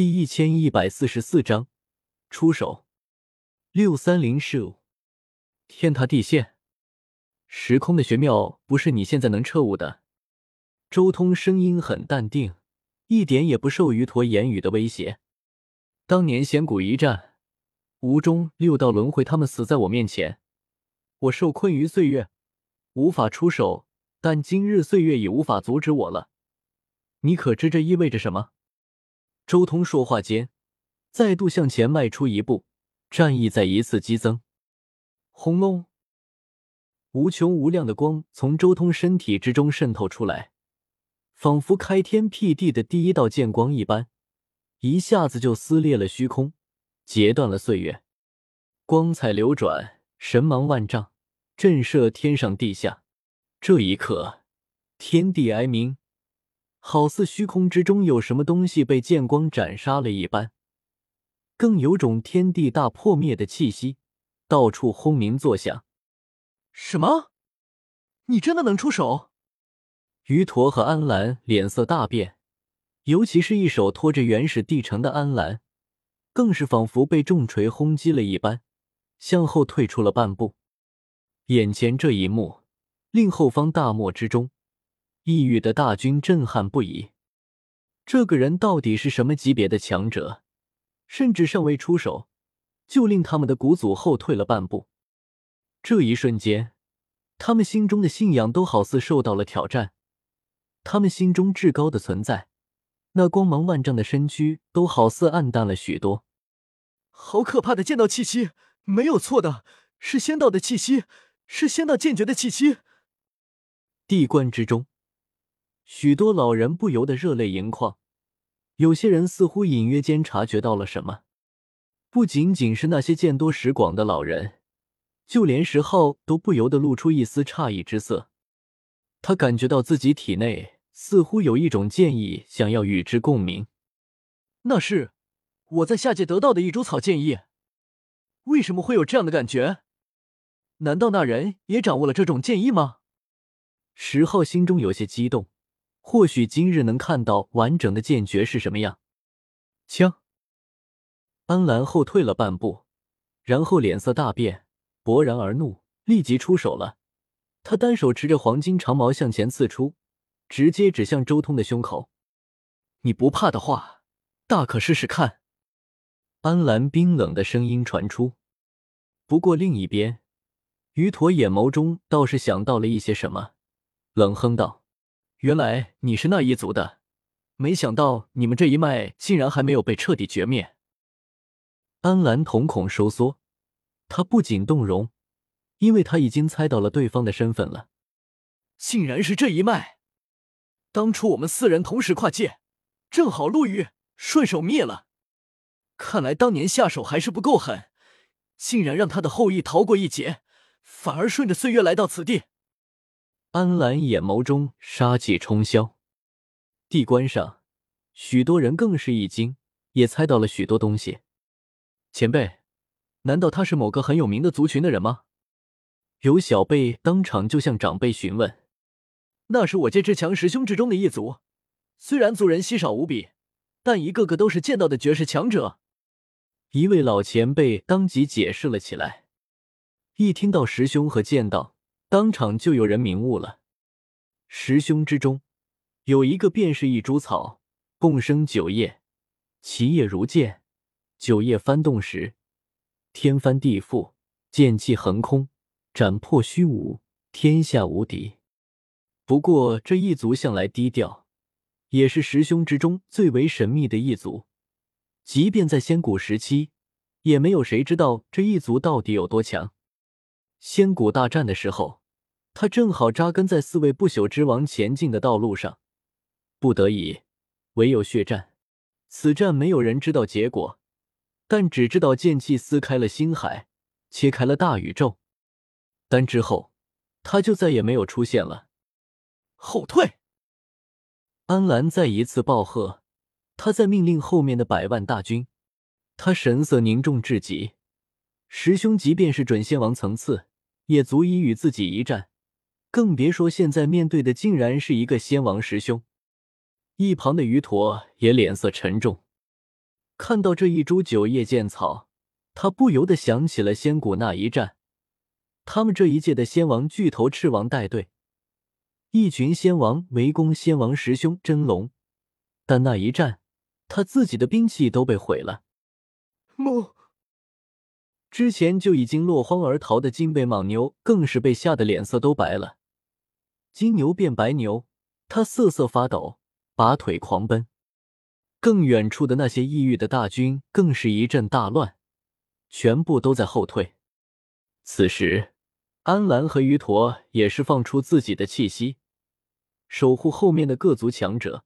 第一千一百四十四章出手。六三零 show，天塌地陷，时空的玄妙不是你现在能彻悟的。周通声音很淡定，一点也不受于陀言语的威胁。当年仙谷一战，吴中六道轮回，他们死在我面前，我受困于岁月，无法出手。但今日岁月已无法阻止我了。你可知这意味着什么？周通说话间，再度向前迈出一步。战意再一次激增，轰隆！无穷无量的光从周通身体之中渗透出来，仿佛开天辟地的第一道剑光一般，一下子就撕裂了虚空，截断了岁月。光彩流转，神芒万丈，震慑天上地下。这一刻，天地哀鸣，好似虚空之中有什么东西被剑光斩杀了一般。更有种天地大破灭的气息，到处轰鸣作响。什么？你真的能出手？于陀和安澜脸色大变，尤其是一手托着原始地城的安澜，更是仿佛被重锤轰击了一般，向后退出了半步。眼前这一幕，令后方大漠之中，异域的大军震撼不已。这个人到底是什么级别的强者？甚至尚未出手，就令他们的古祖后退了半步。这一瞬间，他们心中的信仰都好似受到了挑战。他们心中至高的存在，那光芒万丈的身躯，都好似暗淡了许多。好可怕的剑道气息！没有错的，是仙道的气息，是仙道剑诀的气息。地观之中，许多老人不由得热泪盈眶。有些人似乎隐约间察觉到了什么，不仅仅是那些见多识广的老人，就连石浩都不由得露出一丝诧异之色。他感觉到自己体内似乎有一种剑意想要与之共鸣。那是我在下界得到的一株草剑意。为什么会有这样的感觉？难道那人也掌握了这种剑意吗？石浩心中有些激动。或许今日能看到完整的剑诀是什么样。枪，安澜后退了半步，然后脸色大变，勃然而怒，立即出手了。他单手持着黄金长矛向前刺出，直接指向周通的胸口。你不怕的话，大可试试看。安澜冰冷的声音传出。不过另一边，于陀眼眸中倒是想到了一些什么，冷哼道。原来你是那一族的，没想到你们这一脉竟然还没有被彻底绝灭。安澜瞳孔收缩，他不仅动容，因为他已经猜到了对方的身份了。竟然是这一脉！当初我们四人同时跨界，正好路遇，顺手灭了。看来当年下手还是不够狠，竟然让他的后裔逃过一劫，反而顺着岁月来到此地。安澜眼眸中杀气冲霄，地关上许多人更是一惊，也猜到了许多东西。前辈，难道他是某个很有名的族群的人吗？有小辈当场就向长辈询问。那是我界之强十兄之中的一族，虽然族人稀少无比，但一个个都是剑道的绝世强者。一位老前辈当即解释了起来。一听到师兄和剑道。当场就有人明悟了，十兄之中有一个便是一株草，共生九叶，其叶如剑，九叶翻动时，天翻地覆，剑气横空，斩破虚无，天下无敌。不过这一族向来低调，也是十兄之中最为神秘的一族，即便在仙古时期，也没有谁知道这一族到底有多强。仙古大战的时候。他正好扎根在四位不朽之王前进的道路上，不得已，唯有血战。此战没有人知道结果，但只知道剑气撕开了星海，切开了大宇宙。但之后，他就再也没有出现了。后退！安澜再一次暴喝，他在命令后面的百万大军。他神色凝重至极，师兄即便是准仙王层次，也足以与自己一战。更别说现在面对的竟然是一个仙王师兄，一旁的于陀也脸色沉重。看到这一株九叶剑草，他不由得想起了仙谷那一战。他们这一届的仙王巨头赤王带队，一群仙王围攻仙王师兄真龙，但那一战，他自己的兵器都被毁了。莫之前就已经落荒而逃的金背蟒牛，更是被吓得脸色都白了。金牛变白牛，他瑟瑟发抖，拔腿狂奔。更远处的那些异域的大军更是一阵大乱，全部都在后退。此时，安澜和于陀也是放出自己的气息，守护后面的各族强者。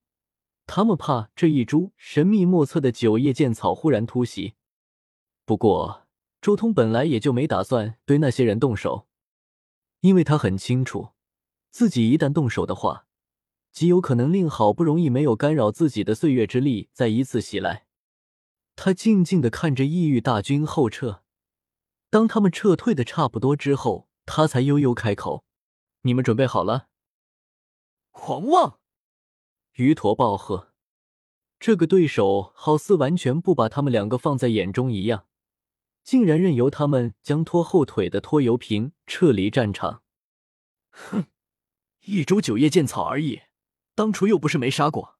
他们怕这一株神秘莫测的九叶剑草忽然突袭。不过，周通本来也就没打算对那些人动手，因为他很清楚，自己一旦动手的话。极有可能令好不容易没有干扰自己的岁月之力再一次袭来。他静静的看着异域大军后撤，当他们撤退的差不多之后，他才悠悠开口：“你们准备好了？”狂妄！鱼驼暴喝：“这个对手好似完全不把他们两个放在眼中一样，竟然任由他们将拖后腿的拖油瓶撤离战场。”哼，一株九叶剑草而已。当初又不是没杀过，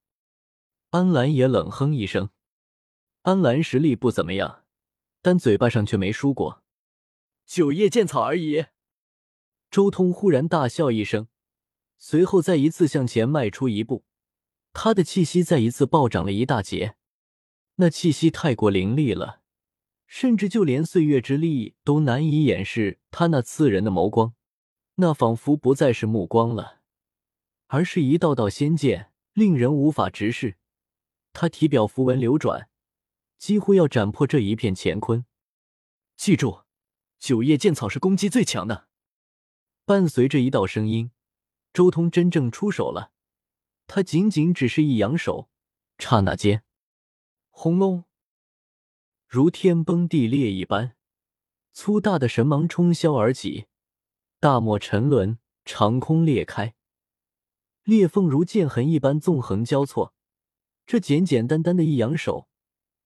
安澜也冷哼一声。安澜实力不怎么样，但嘴巴上却没输过。九叶剑草而已。周通忽然大笑一声，随后再一次向前迈出一步，他的气息再一次暴涨了一大截。那气息太过凌厉了，甚至就连岁月之力都难以掩饰他那刺人的眸光。那仿佛不再是目光了。而是一道道仙剑，令人无法直视。他体表符文流转，几乎要斩破这一片乾坤。记住，九叶剑草是攻击最强的。伴随着一道声音，周通真正出手了。他仅仅只是一扬手，刹那间，轰隆，如天崩地裂一般，粗大的神芒冲霄而起，大漠沉沦，长空裂开。裂缝如剑痕一般纵横交错，这简简单单的一扬手，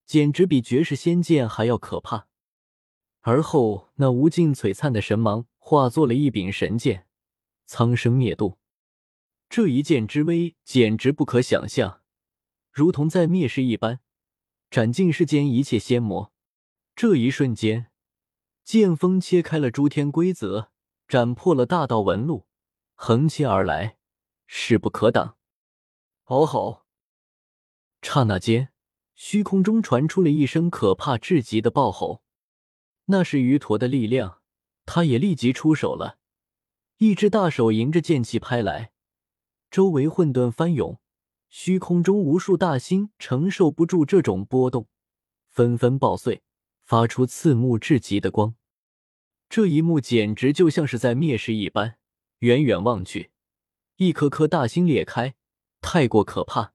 简直比绝世仙剑还要可怕。而后，那无尽璀璨的神芒化作了一柄神剑，苍生灭度。这一剑之威简直不可想象，如同在灭世一般，斩尽世间一切仙魔。这一瞬间，剑锋切开了诸天规则，斩破了大道纹路，横切而来。势不可挡！嗷吼！刹那间，虚空中传出了一声可怕至极的爆吼。那是鱼驼的力量，他也立即出手了。一只大手迎着剑气拍来，周围混沌翻涌，虚空中无数大星承受不住这种波动，纷纷爆碎，发出刺目至极的光。这一幕简直就像是在灭世一般，远远望去。一颗颗大星裂开，太过可怕。